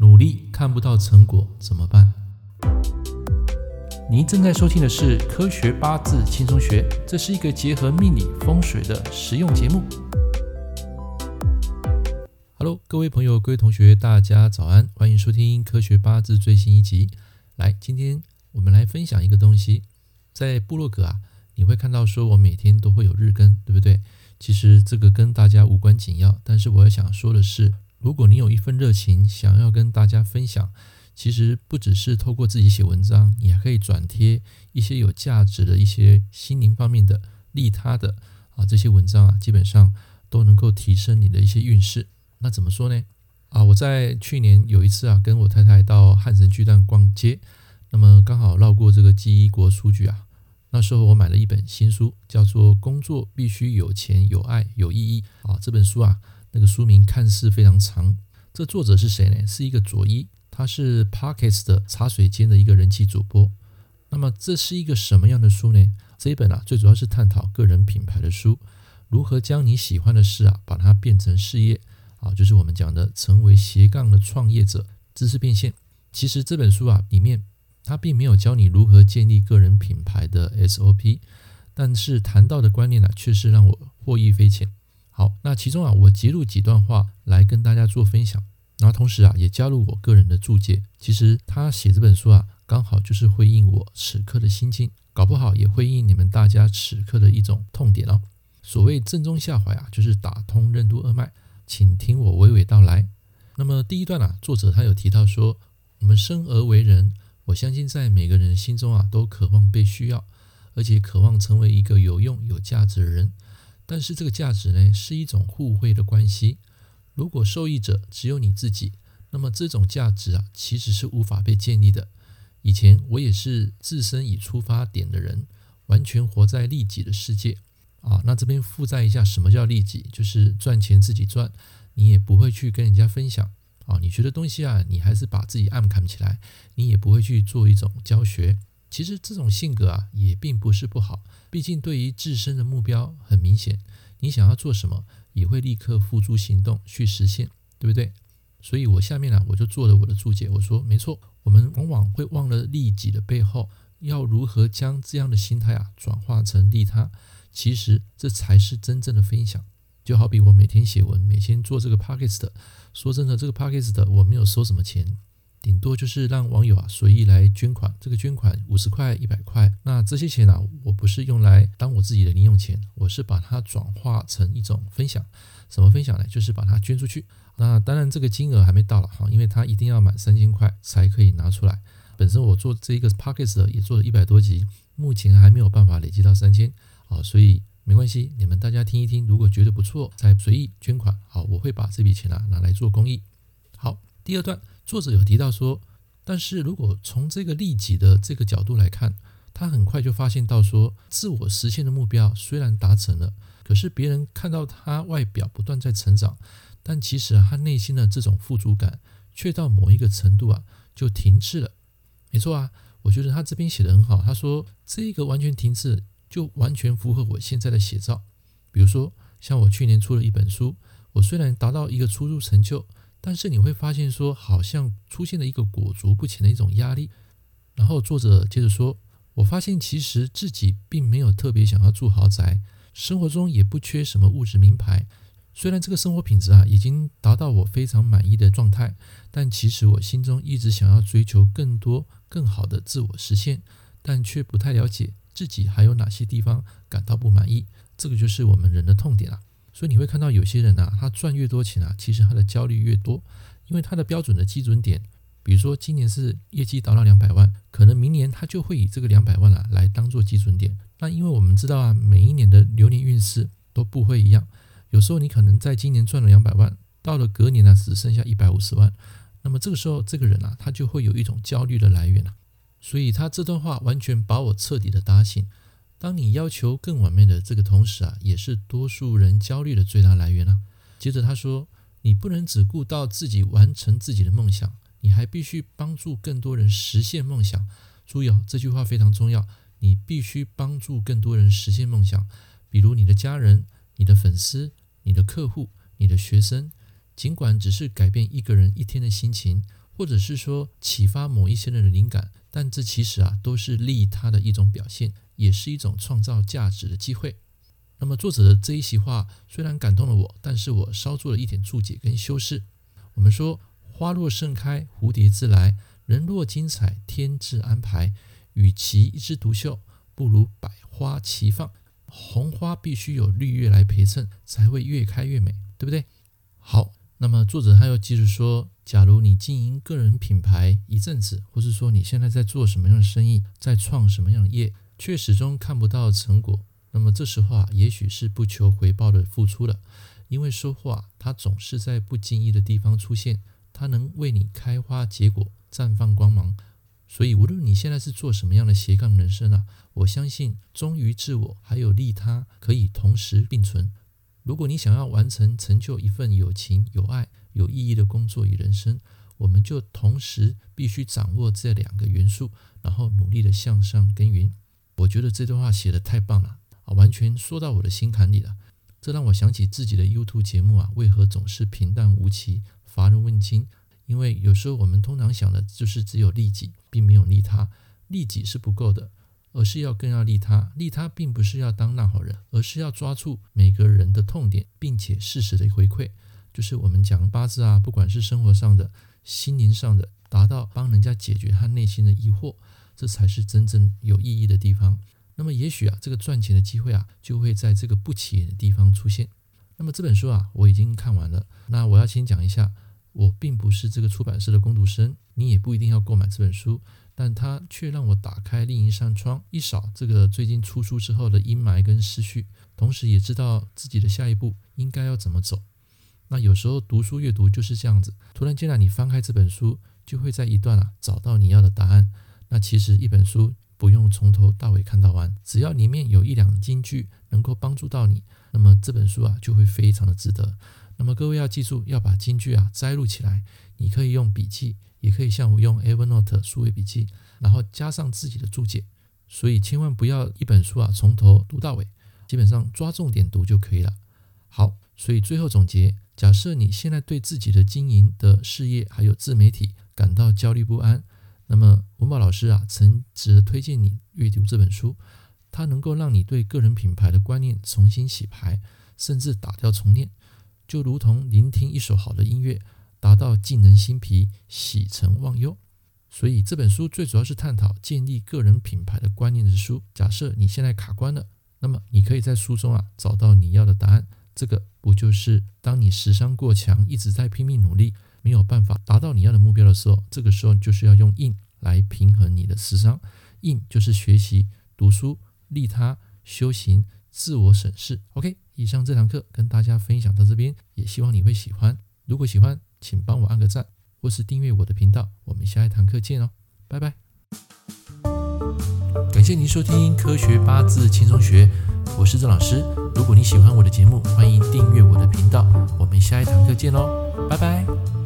努力看不到成果怎么办？您正在收听的是《科学八字轻松学》，这是一个结合命理风水的实用节目。Hello，各位朋友、各位同学，大家早安，欢迎收听《科学八字》最新一集。来，今天我们来分享一个东西，在部落格啊，你会看到说我每天都会有日更，对不对？其实这个跟大家无关紧要，但是我要想说的是。如果你有一份热情，想要跟大家分享，其实不只是透过自己写文章，你还可以转贴一些有价值的一些心灵方面的利他的啊这些文章啊，基本上都能够提升你的一些运势。那怎么说呢？啊，我在去年有一次啊，跟我太太到汉神巨蛋逛街，那么刚好绕过这个记忆国书局啊，那时候我买了一本新书，叫做《工作必须有钱、有爱、有意义》啊，这本书啊。那个书名看似非常长，这作者是谁呢？是一个佐伊，他是 Parkes 的茶水间的一个人气主播。那么这是一个什么样的书呢？这一本啊，最主要是探讨个人品牌的书，如何将你喜欢的事啊，把它变成事业啊，就是我们讲的成为斜杠的创业者，知识变现。其实这本书啊，里面它并没有教你如何建立个人品牌的 SOP，但是谈到的观念呢、啊，却是让我获益匪浅。好，那其中啊，我截录几段话来跟大家做分享，然后同时啊，也加入我个人的注解。其实他写这本书啊，刚好就是回应我此刻的心境，搞不好也回应你们大家此刻的一种痛点哦。所谓正中下怀啊，就是打通任督二脉，请听我娓娓道来。那么第一段啊，作者他有提到说，我们生而为人，我相信在每个人心中啊，都渴望被需要，而且渴望成为一个有用、有价值的人。但是这个价值呢，是一种互惠的关系。如果受益者只有你自己，那么这种价值啊，其实是无法被建立的。以前我也是自身以出发点的人，完全活在利己的世界啊。那这边附带一下，什么叫利己？就是赚钱自己赚，你也不会去跟人家分享啊。你觉得东西啊，你还是把自己暗扛起来，你也不会去做一种教学。其实这种性格啊，也并不是不好。毕竟对于自身的目标很明显，你想要做什么，也会立刻付诸行动去实现，对不对？所以我下面呢，我就做了我的注解。我说，没错，我们往往会忘了利己的背后，要如何将这样的心态啊，转化成利他。其实这才是真正的分享。就好比我每天写文，每天做这个 Podcast，说真的，这个 Podcast 我没有收什么钱。顶多就是让网友啊随意来捐款，这个捐款五十块、一百块，那这些钱呢、啊，我不是用来当我自己的零用钱，我是把它转化成一种分享。什么分享呢？就是把它捐出去。那当然这个金额还没到了哈，因为它一定要满三千块才可以拿出来。本身我做这个 Podcast 也做了一百多集，目前还没有办法累积到三千啊，所以没关系，你们大家听一听，如果觉得不错，再随意捐款。好，我会把这笔钱啊拿来做公益。好，第二段。作者有提到说，但是如果从这个利己的这个角度来看，他很快就发现到说，自我实现的目标虽然达成了，可是别人看到他外表不断在成长，但其实他内心的这种富足感却到某一个程度啊就停滞了。没错啊，我觉得他这边写得很好。他说这个完全停滞，就完全符合我现在的写照。比如说，像我去年出了一本书，我虽然达到一个初入成就。但是你会发现，说好像出现了一个裹足不前的一种压力。然后作者接着说：“我发现其实自己并没有特别想要住豪宅，生活中也不缺什么物质名牌。虽然这个生活品质啊已经达到我非常满意的状态，但其实我心中一直想要追求更多、更好的自我实现，但却不太了解自己还有哪些地方感到不满意。这个就是我们人的痛点啊。”所以你会看到有些人啊，他赚越多钱啊，其实他的焦虑越多，因为他的标准的基准点，比如说今年是业绩达到两百万，可能明年他就会以这个两百万啊来当做基准点。那因为我们知道啊，每一年的流年运势都不会一样，有时候你可能在今年赚了两百万，到了隔年呢只剩下一百五十万，那么这个时候这个人啊，他就会有一种焦虑的来源啊。所以他这段话完全把我彻底的打醒。当你要求更完美的这个同时啊，也是多数人焦虑的最大来源啊。接着他说，你不能只顾到自己完成自己的梦想，你还必须帮助更多人实现梦想。注意哦，这句话非常重要，你必须帮助更多人实现梦想，比如你的家人、你的粉丝、你的客户、你的学生。尽管只是改变一个人一天的心情，或者是说启发某一些人的灵感，但这其实啊都是利他的一种表现，也是一种创造价值的机会。那么作者的这一席话虽然感动了我，但是我稍做了一点注解跟修饰。我们说，花若盛开，蝴蝶自来；人若精彩，天自安排。与其一枝独秀，不如百花齐放。红花必须有绿叶来陪衬，才会越开越美，对不对？好，那么作者他又继续说，假如你经营个人品牌一阵子，或是说你现在在做什么样的生意，在创什么样的业，却始终看不到成果，那么这时候啊，也许是不求回报的付出了。因为收获啊，它总是在不经意的地方出现，它能为你开花结果，绽放光芒。所以，无论你现在是做什么样的斜杠人生啊，我相信忠于自我还有利他可以同时并存。如果你想要完成成就一份有情、有爱、有意义的工作与人生，我们就同时必须掌握这两个元素，然后努力的向上耕耘。我觉得这段话写得太棒了啊，完全说到我的心坎里了。这让我想起自己的 YouTube 节目啊，为何总是平淡无奇、乏人问津？因为有时候我们通常想的就是只有利己，并没有利他。利己是不够的，而是要更要利他。利他并不是要当烂好人，而是要抓住每个人的痛点，并且适时的回馈。就是我们讲八字啊，不管是生活上的、心灵上的，达到帮人家解决他内心的疑惑，这才是真正有意义的地方。那么也许啊，这个赚钱的机会啊，就会在这个不起眼的地方出现。那么这本书啊，我已经看完了。那我要先讲一下，我并不是这个出版社的工读生，你也不一定要购买这本书，但它却让我打开另一扇窗，一扫这个最近出书之后的阴霾跟思绪，同时也知道自己的下一步应该要怎么走。那有时候读书阅读就是这样子，突然间啊，你翻开这本书，就会在一段啊找到你要的答案。那其实一本书。不用从头到尾看到完，只要里面有一两金句能够帮助到你，那么这本书啊就会非常的值得。那么各位要记住，要把金句啊摘录起来。你可以用笔记，也可以像我用 Evernote 数位笔记，然后加上自己的注解。所以千万不要一本书啊从头读到尾，基本上抓重点读就可以了。好，所以最后总结，假设你现在对自己的经营的事业还有自媒体感到焦虑不安。那么文宝老师啊，曾值得推荐你阅读这本书，它能够让你对个人品牌的观念重新洗牌，甚至打掉重练，就如同聆听一首好的音乐，达到净人心脾、喜成忘忧。所以这本书最主要是探讨建立个人品牌的观念的书。假设你现在卡关了，那么你可以在书中啊找到你要的答案。这个不就是当你时商过强，一直在拼命努力，没有办法达到你要的目标的时候，这个时候就是要用印来平衡你的时商。印就是学习、读书、利他、修行、自我审视。OK，以上这堂课跟大家分享到这边，也希望你会喜欢。如果喜欢，请帮我按个赞，或是订阅我的频道。我们下一堂课见哦，拜拜。感谢您收听《科学八字轻松学》，我是郑老师。如果你喜欢我的节目，欢迎订阅我的频道。我们下一堂课见喽，拜拜。